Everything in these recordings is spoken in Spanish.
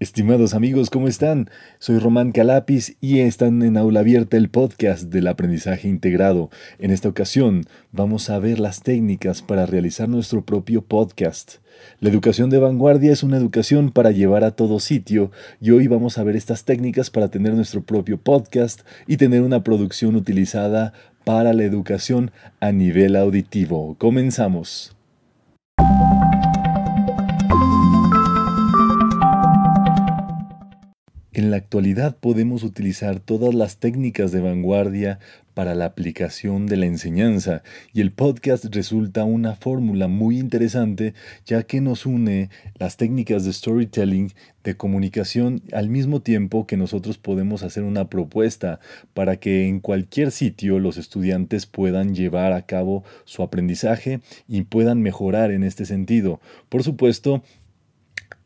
Estimados amigos, ¿cómo están? Soy Román Calapis y están en Aula Abierta el podcast del aprendizaje integrado. En esta ocasión vamos a ver las técnicas para realizar nuestro propio podcast. La educación de vanguardia es una educación para llevar a todo sitio y hoy vamos a ver estas técnicas para tener nuestro propio podcast y tener una producción utilizada para la educación a nivel auditivo. Comenzamos. En la actualidad podemos utilizar todas las técnicas de vanguardia para la aplicación de la enseñanza y el podcast resulta una fórmula muy interesante ya que nos une las técnicas de storytelling, de comunicación al mismo tiempo que nosotros podemos hacer una propuesta para que en cualquier sitio los estudiantes puedan llevar a cabo su aprendizaje y puedan mejorar en este sentido. Por supuesto,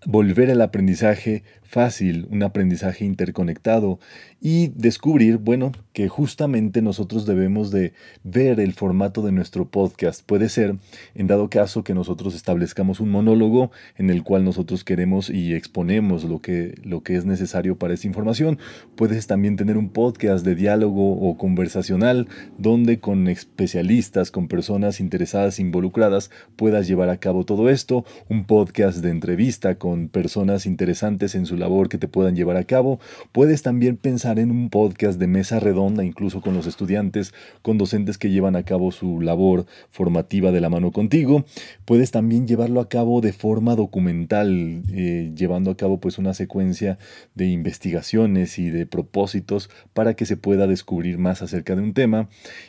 volver el aprendizaje fácil, un aprendizaje interconectado y descubrir, bueno, que justamente nosotros debemos de ver el formato de nuestro podcast. Puede ser, en dado caso, que nosotros establezcamos un monólogo en el cual nosotros queremos y exponemos lo que, lo que es necesario para esa información. Puedes también tener un podcast de diálogo o conversacional donde con especialistas, con personas interesadas, involucradas, puedas llevar a cabo todo esto. Un podcast de entrevista con personas interesantes en su labor que te puedan llevar a cabo. Puedes también pensar en un podcast de mesa redonda, incluso con los estudiantes, con docentes que llevan a cabo su labor formativa de la mano contigo. Puedes también llevarlo a cabo de forma documental, eh, llevando a cabo pues una secuencia de investigaciones y de propósitos para que se pueda descubrir más acerca de un tema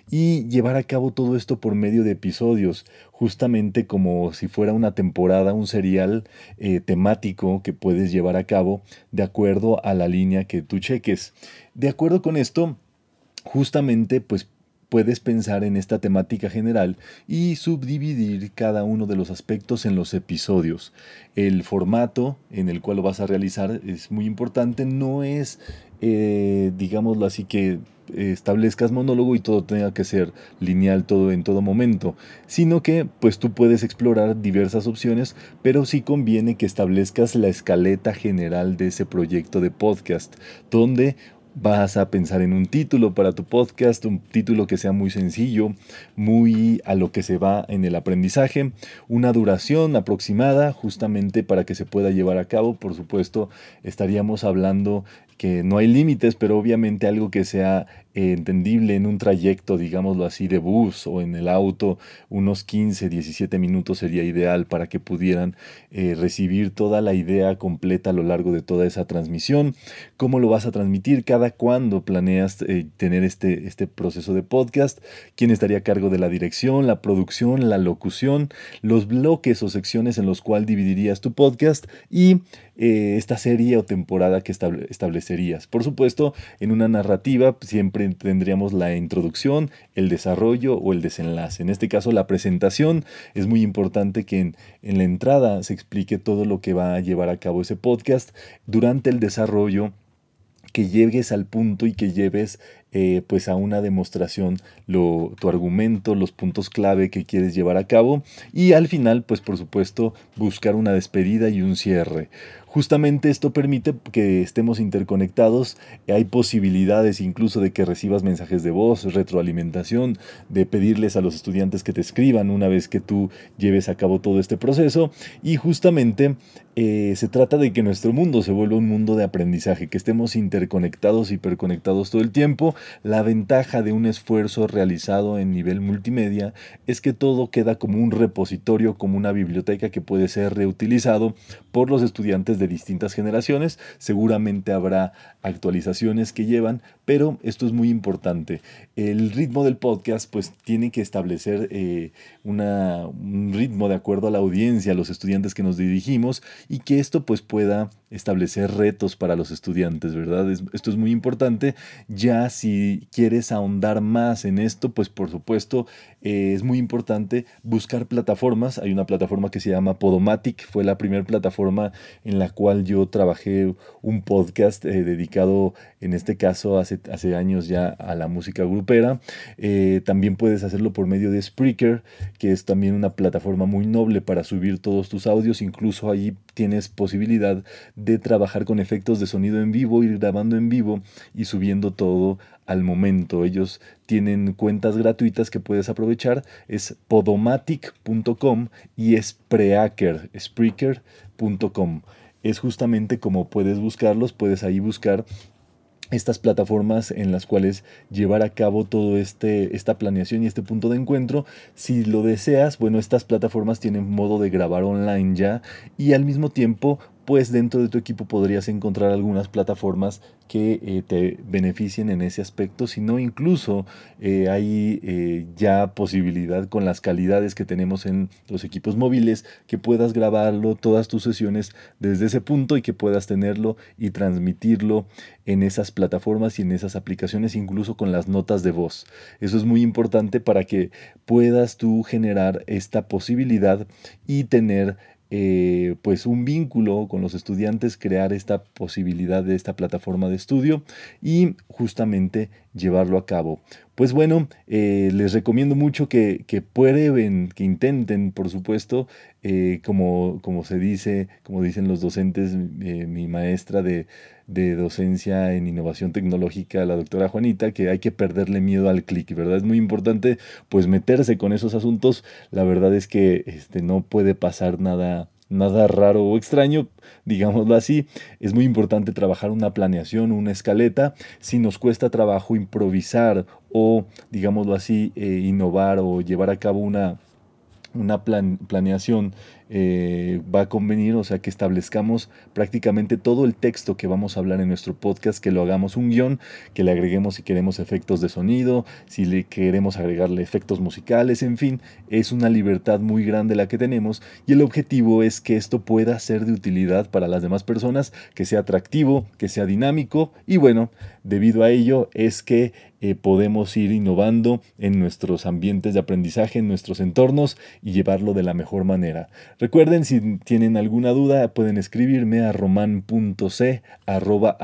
y llevar a cabo todo esto por medio de episodios, justamente como si fuera una temporada, un serial eh, temático que puedes llevar a cabo de acuerdo a la línea que tú cheques. De acuerdo con esto, justamente pues puedes pensar en esta temática general y subdividir cada uno de los aspectos en los episodios. El formato en el cual lo vas a realizar es muy importante, no es, eh, digámoslo así, que establezcas monólogo y todo tenga que ser lineal todo en todo momento, sino que pues tú puedes explorar diversas opciones, pero sí conviene que establezcas la escaleta general de ese proyecto de podcast, donde vas a pensar en un título para tu podcast, un título que sea muy sencillo, muy a lo que se va en el aprendizaje, una duración aproximada justamente para que se pueda llevar a cabo. Por supuesto, estaríamos hablando que no hay límites, pero obviamente algo que sea eh, entendible en un trayecto, digámoslo así, de bus o en el auto, unos 15, 17 minutos sería ideal para que pudieran eh, recibir toda la idea completa a lo largo de toda esa transmisión. ¿Cómo lo vas a transmitir? ¿Cada cuándo planeas eh, tener este, este proceso de podcast? ¿Quién estaría a cargo de la dirección, la producción, la locución, los bloques o secciones en los cuales dividirías tu podcast y esta serie o temporada que establecerías? Por supuesto, en una narrativa siempre tendríamos la introducción, el desarrollo o el desenlace. En este caso, la presentación es muy importante que en la entrada se explique todo lo que va a llevar a cabo ese podcast. Durante el desarrollo, que llegues al punto y que lleves eh, pues a una demostración lo, tu argumento, los puntos clave que quieres llevar a cabo y al final pues por supuesto buscar una despedida y un cierre. Justamente esto permite que estemos interconectados, hay posibilidades incluso de que recibas mensajes de voz, retroalimentación, de pedirles a los estudiantes que te escriban una vez que tú lleves a cabo todo este proceso y justamente eh, se trata de que nuestro mundo se vuelva un mundo de aprendizaje, que estemos interconectados, hiperconectados todo el tiempo. La ventaja de un esfuerzo realizado en nivel multimedia es que todo queda como un repositorio, como una biblioteca que puede ser reutilizado por los estudiantes de distintas generaciones. Seguramente habrá actualizaciones que llevan, pero esto es muy importante. El ritmo del podcast pues tiene que establecer eh, una, un ritmo de acuerdo a la audiencia, a los estudiantes que nos dirigimos y que esto pues pueda establecer retos para los estudiantes, ¿verdad? esto es muy importante. Ya si quieres ahondar más en esto, pues por supuesto eh, es muy importante buscar plataformas. Hay una plataforma que se llama Podomatic, fue la primera plataforma en la cual yo trabajé un podcast eh, dedicado, en este caso, hace, hace años ya a la música grupera. Eh, también puedes hacerlo por medio de Spreaker, que es también una plataforma muy noble para subir todos tus audios. Incluso ahí tienes posibilidad de trabajar con efectos de sonido en vivo, ir grabando en vivo y subiendo todo al momento. Ellos tienen cuentas gratuitas que puedes aprovechar. Es podomatic.com y Spreaker, Spreaker.com. Es justamente como puedes buscarlos, puedes ahí buscar estas plataformas en las cuales llevar a cabo todo este esta planeación y este punto de encuentro si lo deseas bueno estas plataformas tienen modo de grabar online ya y al mismo tiempo pues dentro de tu equipo podrías encontrar algunas plataformas que eh, te beneficien en ese aspecto, sino incluso eh, hay eh, ya posibilidad con las calidades que tenemos en los equipos móviles que puedas grabarlo, todas tus sesiones desde ese punto y que puedas tenerlo y transmitirlo en esas plataformas y en esas aplicaciones, incluso con las notas de voz. Eso es muy importante para que puedas tú generar esta posibilidad y tener eh, pues un vínculo con los estudiantes, crear esta posibilidad de esta plataforma de estudio y justamente llevarlo a cabo. Pues bueno, eh, les recomiendo mucho que, que, prueben, que intenten, por supuesto, eh, como, como se dice, como dicen los docentes, mi maestra de, de docencia en innovación tecnológica, la doctora Juanita, que hay que perderle miedo al clic, ¿verdad? Es muy importante pues meterse con esos asuntos. La verdad es que este, no puede pasar nada nada raro o extraño, digámoslo así. Es muy importante trabajar una planeación, una escaleta. Si nos cuesta trabajo improvisar o, digámoslo así, eh, innovar o llevar a cabo una, una planeación eh, va a convenir, o sea, que establezcamos prácticamente todo el texto que vamos a hablar en nuestro podcast, que lo hagamos un guion, que le agreguemos si queremos efectos de sonido, si le queremos agregarle efectos musicales, en fin, es una libertad muy grande la que tenemos y el objetivo es que esto pueda ser de utilidad para las demás personas, que sea atractivo, que sea dinámico y bueno, debido a ello es que eh, podemos ir innovando en nuestros ambientes de aprendizaje, en nuestros entornos y llevarlo de la mejor manera. Recuerden, si tienen alguna duda, pueden escribirme a roman.c arroba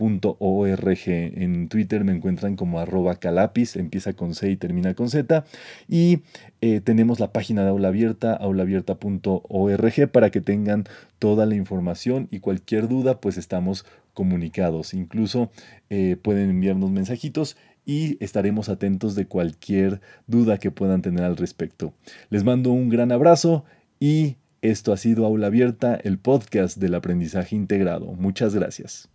En Twitter me encuentran como arroba calapis, empieza con C y termina con Z. Y eh, tenemos la página de Aula Abierta, aulaabierta.org, para que tengan toda la información y cualquier duda, pues estamos comunicados. Incluso eh, pueden enviarnos mensajitos y estaremos atentos de cualquier duda que puedan tener al respecto. Les mando un gran abrazo y esto ha sido Aula Abierta, el podcast del aprendizaje integrado. Muchas gracias.